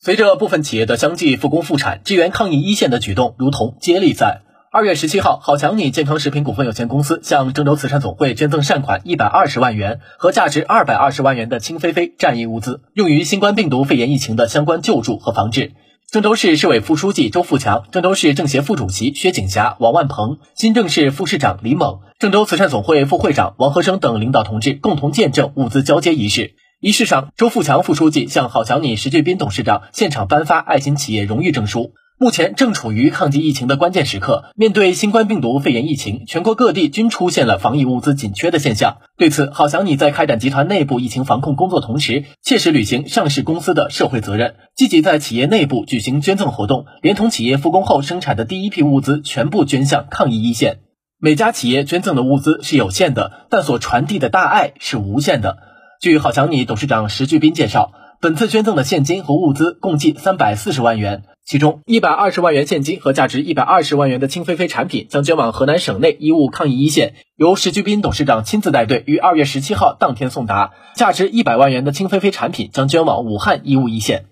随着部分企业的相继复工复产，支援抗疫一线的举动如同接力赛。二月十七号，好强你健康食品股份有限公司向郑州慈善总会捐赠善款一百二十万元和价值二百二十万元的清菲菲战役物资，用于新冠病毒肺炎疫情的相关救助和防治。郑州市市委副书记周富强、郑州市政协副主席薛景霞、王万鹏、新郑市副市长李猛、郑州慈善总会副会长王和生等领导同志共同见证物资交接仪式。仪式上，周富强副书记向好强你石俊斌董事长现场颁发爱心企业荣誉证书。目前正处于抗击疫情的关键时刻，面对新冠病毒肺炎疫情，全国各地均出现了防疫物资紧缺的现象。对此，好强你在开展集团内部疫情防控工作同时，切实履行上市公司的社会责任，积极在企业内部举行捐赠活动，连同企业复工后生产的第一批物资全部捐向抗疫一线。每家企业捐赠的物资是有限的，但所传递的大爱是无限的。据好强你董事长石巨斌介绍，本次捐赠的现金和物资共计三百四十万元，其中一百二十万元现金和价值一百二十万元的清菲菲产品将捐往河南省内医务抗疫一线，由石巨斌董事长亲自带队，于二月十七号当天送达；价值一百万元的清菲菲产品将捐往武汉医务一线。